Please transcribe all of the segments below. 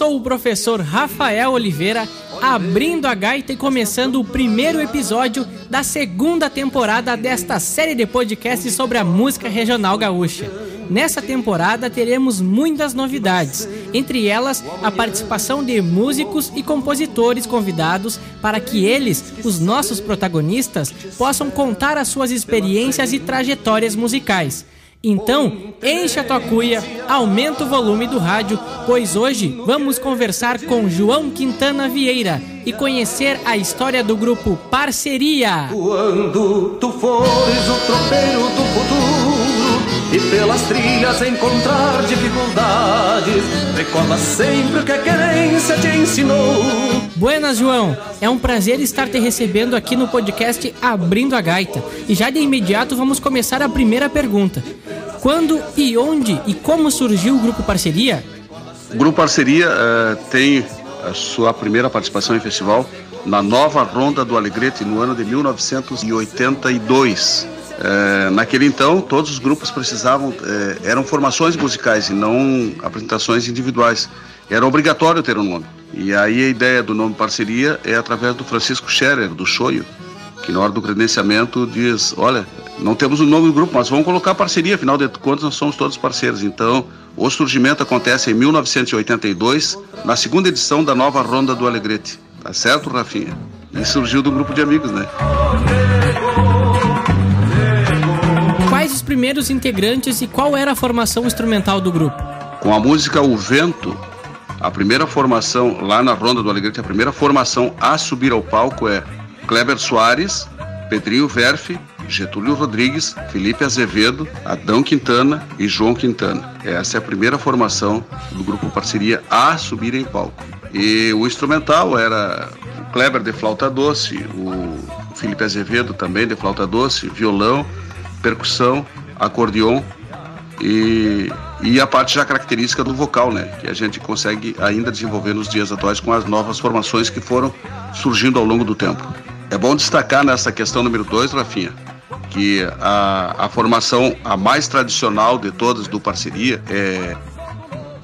sou o professor Rafael Oliveira, abrindo a gaita e começando o primeiro episódio da segunda temporada desta série de podcasts sobre a música regional gaúcha. Nessa temporada teremos muitas novidades, entre elas a participação de músicos e compositores convidados para que eles, os nossos protagonistas, possam contar as suas experiências e trajetórias musicais. Então, enche a tua cuia, aumenta o volume do rádio, pois hoje vamos conversar com João Quintana Vieira e conhecer a história do grupo Parceria. Quando tu fores o tropeiro do futuro e pelas trilhas encontrar dificuldades, recorda sempre o que a querência te ensinou. Buenas, João. É um prazer estar te recebendo aqui no podcast Abrindo a Gaita. E já de imediato vamos começar a primeira pergunta. Quando e onde e como surgiu o Grupo Parceria? O Grupo Parceria uh, tem a sua primeira participação em festival na nova Ronda do Alegrete no ano de 1982. Uh, naquele então, todos os grupos precisavam, uh, eram formações musicais e não apresentações individuais. Era obrigatório ter um nome. E aí a ideia do nome parceria é através do Francisco Scherer, do Choio, que na hora do credenciamento diz, olha, não temos o nome do grupo, mas vamos colocar parceria, afinal de contas nós somos todos parceiros. Então, o surgimento acontece em 1982, na segunda edição da nova Ronda do Alegrete. Tá certo, Rafinha? E surgiu do grupo de amigos, né? Primeiros integrantes e qual era a formação instrumental do grupo? Com a música O Vento, a primeira formação lá na Ronda do Alegrete, a primeira formação a subir ao palco é Kleber Soares, Pedrinho Verfe, Getúlio Rodrigues, Felipe Azevedo, Adão Quintana e João Quintana. Essa é a primeira formação do grupo Parceria a subir em palco. E o instrumental era o Kleber de flauta doce, o Felipe Azevedo também de flauta doce, violão, percussão, acordeon e, e a parte já característica do vocal, né? Que a gente consegue ainda desenvolver nos dias atuais com as novas formações que foram surgindo ao longo do tempo. É bom destacar nessa questão número 2, Rafinha, que a, a formação a mais tradicional de todas do Parceria é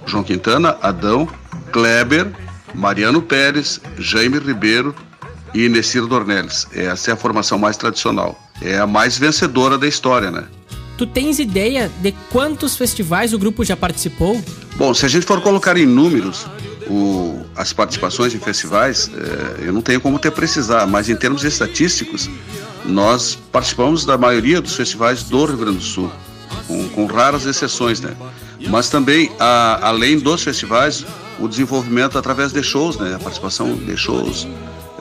João Quintana, Adão, Kleber, Mariano Pérez, Jaime Ribeiro e Nessir Dornelles. Essa é a formação mais tradicional. É a mais vencedora da história, né? Tu tens ideia de quantos festivais o grupo já participou? Bom, se a gente for colocar em números, o, as participações em festivais, é, eu não tenho como ter precisar, mas em termos estatísticos, nós participamos da maioria dos festivais do Rio Grande do Sul, com, com raras exceções, né? Mas também, a, além dos festivais, o desenvolvimento através de shows, né? A participação de shows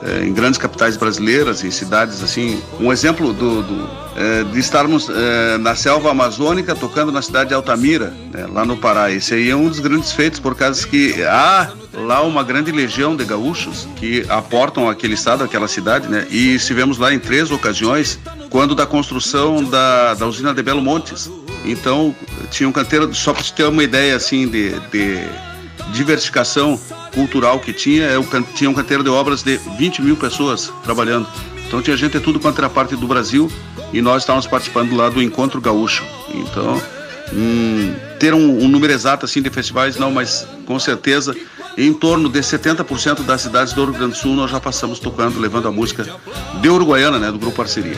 é, em grandes capitais brasileiras, em cidades assim. Um exemplo do, do é, de estarmos é, na selva amazônica tocando na cidade de Altamira, né, lá no Pará. Esse aí é um dos grandes feitos, por causa que há lá uma grande legião de gaúchos que aportam aquele estado, aquela cidade, né? E estivemos lá em três ocasiões, quando da construção da, da usina de Belo Montes. Então, tinha um canteiro, só para você ter uma ideia assim de, de diversificação cultural que tinha, é tinha um canteiro de obras de 20 mil pessoas trabalhando. Então tinha gente de tudo quanto era parte do Brasil e nós estávamos participando lá do Encontro Gaúcho. Então, hum, ter um, um, número exato assim de festivais, não, mas com certeza em torno de 70% das cidades do Rio Grande do Sul nós já passamos tocando, levando a música de Uruguaiana, né, do Grupo Parceria.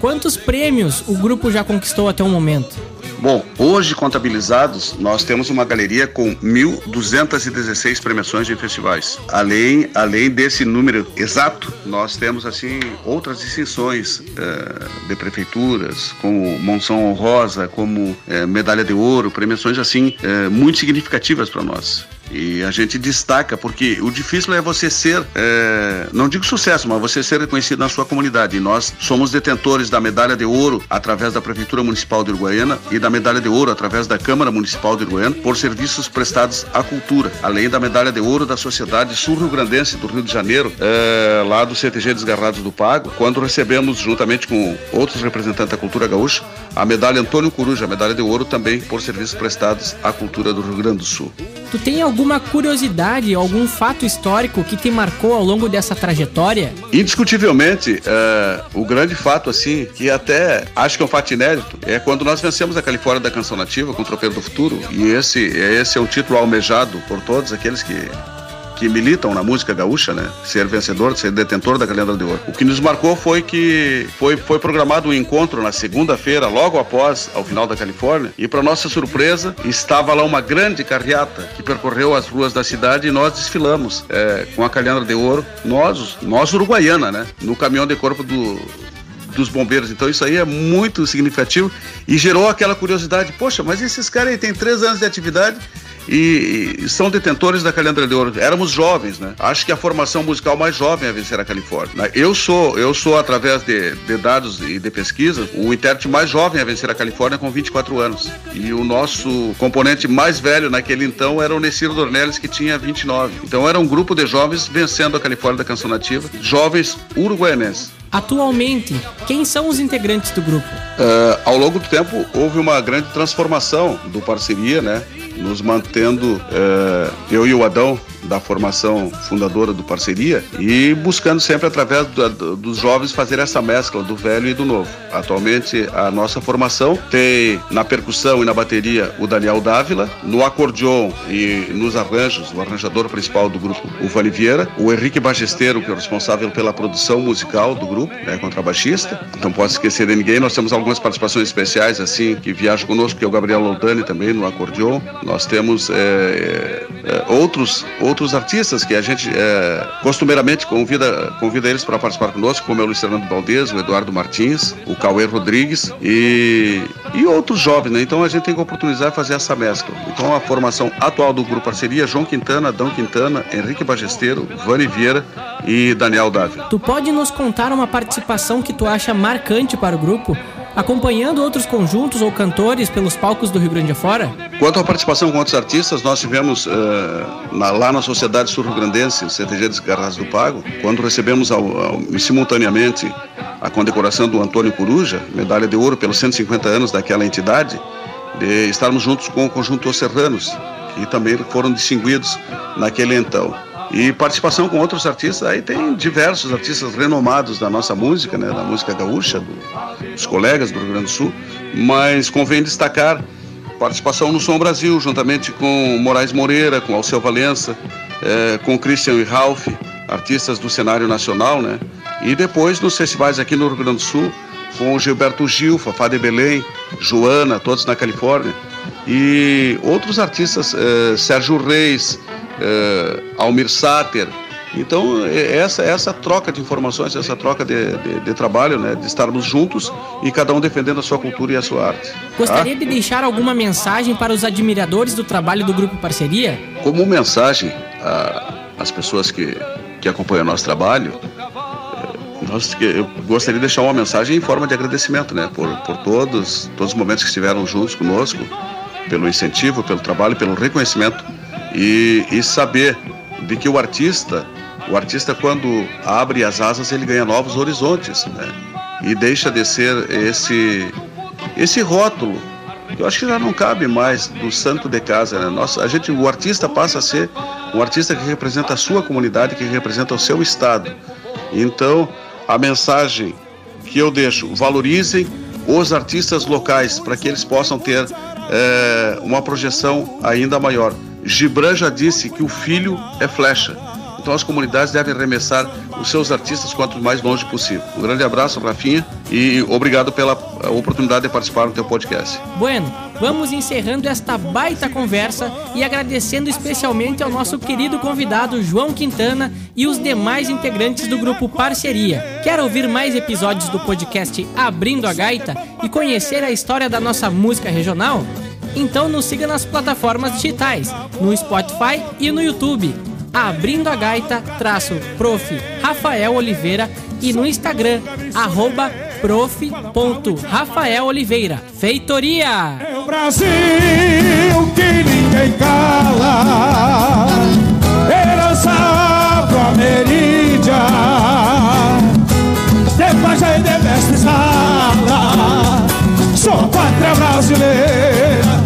Quantos prêmios o grupo já conquistou até o momento? Bom, hoje contabilizados, nós temos uma galeria com 1.216 premiações em festivais. Além, além desse número exato, nós temos assim outras distinções uh, de prefeituras, como Monção Honrosa, como uh, Medalha de Ouro, premiações assim uh, muito significativas para nós. E a gente destaca, porque o difícil é você ser, é, não digo sucesso, mas você ser reconhecido na sua comunidade. E nós somos detentores da medalha de ouro através da Prefeitura Municipal de Uruguaiana e da medalha de ouro através da Câmara Municipal de Uruguaiana por serviços prestados à cultura, além da medalha de ouro da Sociedade Sul-Rio-Grandense do Rio de Janeiro, é, lá do CTG Desgarrados do Pago, quando recebemos, juntamente com outros representantes da cultura gaúcha, a medalha Antônio Coruja, a medalha de ouro também por serviços prestados à cultura do Rio Grande do Sul. Tu tem alguma curiosidade, algum fato histórico que te marcou ao longo dessa trajetória? Indiscutivelmente, é, o grande fato, assim, que até acho que é um fato inédito, é quando nós vencemos a Califórnia da Canção Nativa com o Tropeiro do Futuro. E esse, esse é um título almejado por todos aqueles que que militam na música gaúcha, né? Ser vencedor, ser detentor da Calendra de Ouro. O que nos marcou foi que foi, foi programado um encontro na segunda-feira, logo após ao final da Califórnia, e para nossa surpresa estava lá uma grande carreata que percorreu as ruas da cidade e nós desfilamos é, com a Calendra de Ouro, nós, nós uruguaiana, né? No caminhão de corpo do dos bombeiros. Então isso aí é muito significativo e gerou aquela curiosidade. Poxa, mas esses caras aí têm três anos de atividade e, são detentores da Calendra de Ouro. Éramos jovens, né? Acho que a formação musical mais jovem a vencer a Califórnia. Eu sou, eu sou através de, de dados e de pesquisa, o intérprete mais jovem a vencer a Califórnia com 24 anos. E o nosso componente mais velho naquele então era o Nessiro Dornelles, que tinha 29. Então era um grupo de jovens vencendo a Califórnia da canção nativa, jovens uruguaianenses. Atualmente, quem são os integrantes do grupo? Uh, ao longo do tempo, houve uma grande transformação do parceria, né? nos mantendo, é, eu e o Adão, da formação fundadora do Parceria, e buscando sempre, através do, dos jovens, fazer essa mescla do velho e do novo. Atualmente, a nossa formação tem na percussão e na bateria o Daniel Dávila, no acordeon e nos arranjos, o arranjador principal do grupo, o Vani Vieira, o Henrique Bagesteiro, que é o responsável pela produção musical do grupo, né, contrabaixista. Não posso esquecer de ninguém, nós temos algumas participações especiais, assim, que viajam conosco, que é o Gabriel Loldani também, no acordeon. Nós temos é, é, outros, outros artistas que a gente é, costumeiramente convida, convida eles para participar conosco, como é o Luiz Fernando Valdez, o Eduardo Martins, o Cauê Rodrigues e, e outros jovens, né? Então a gente tem que oportunizar fazer essa mescla. Então a formação atual do grupo Parceria, João Quintana, Adão Quintana, Henrique Bagesteiro, Vani Vieira e Daniel Dávila. Tu pode nos contar uma participação que tu acha marcante para o grupo? Acompanhando outros conjuntos ou cantores pelos palcos do Rio Grande afora? Quanto à participação com outros artistas, nós tivemos uh, na, lá na Sociedade Sul-Rio-Grandense, CTG de do Pago, quando recebemos ao, ao, simultaneamente a condecoração do Antônio Coruja, medalha de ouro pelos 150 anos daquela entidade, de estarmos juntos com o conjunto Os Serranos, que também foram distinguidos naquele então. E participação com outros artistas, aí tem diversos artistas renomados da nossa música, né, da música gaúcha, do, dos colegas do Rio Grande do Sul, mas convém destacar participação no Som Brasil, juntamente com Moraes Moreira, com Alceu Valença, é, com Christian e Ralph, artistas do cenário nacional, né? E depois nos festivais aqui no Rio Grande do Sul, com Gilberto Gil, Fafá de Belém, Joana, todos na Califórnia. E outros artistas, é, Sérgio Reis, Almir Sater. Então, é, essa, essa troca de informações, essa troca de, de, de, trabalho, né, de estarmos juntos e cada um defendendo a sua cultura e a sua arte. Gostaria tá? de deixar alguma mensagem para os admiradores do trabalho do Grupo Parceria? Como mensagem às pessoas que, que acompanham o nosso trabalho, eh, nós, eu gostaria de deixar uma mensagem em forma de agradecimento né, por, por todos, todos os momentos que estiveram juntos conosco, pelo incentivo, pelo trabalho, pelo reconhecimento e, e saber de que o artista, o artista quando abre as asas ele ganha novos horizontes, né? E deixa de ser esse esse rótulo que eu acho que já não cabe mais do santo de casa, né? Nossa, a gente, o artista passa a ser um artista que representa a sua comunidade, que representa o seu estado. Então, a mensagem que eu deixo, valorizem os artistas locais para que eles possam ter é, uma projeção ainda maior. Gibran já disse que o filho é flecha. Então as comunidades devem arremessar os seus artistas quanto mais longe possível. Um grande abraço, Rafinha, e obrigado pela oportunidade de participar do teu podcast. Bueno, vamos encerrando esta baita conversa e agradecendo especialmente ao nosso querido convidado João Quintana e os demais integrantes do grupo Parceria. Quer ouvir mais episódios do podcast Abrindo a Gaita e conhecer a história da nossa música regional? Então nos siga nas plataformas digitais, no Spotify e no YouTube. Abrindo a Gaita, traço prof. Rafael Oliveira e no Instagram, arroba prof.rafaeloliveira. Feitoria! É o Brasil que ninguém cala, herança afro-ameríndia, de pajé de mestre sala, sou pátria brasileira.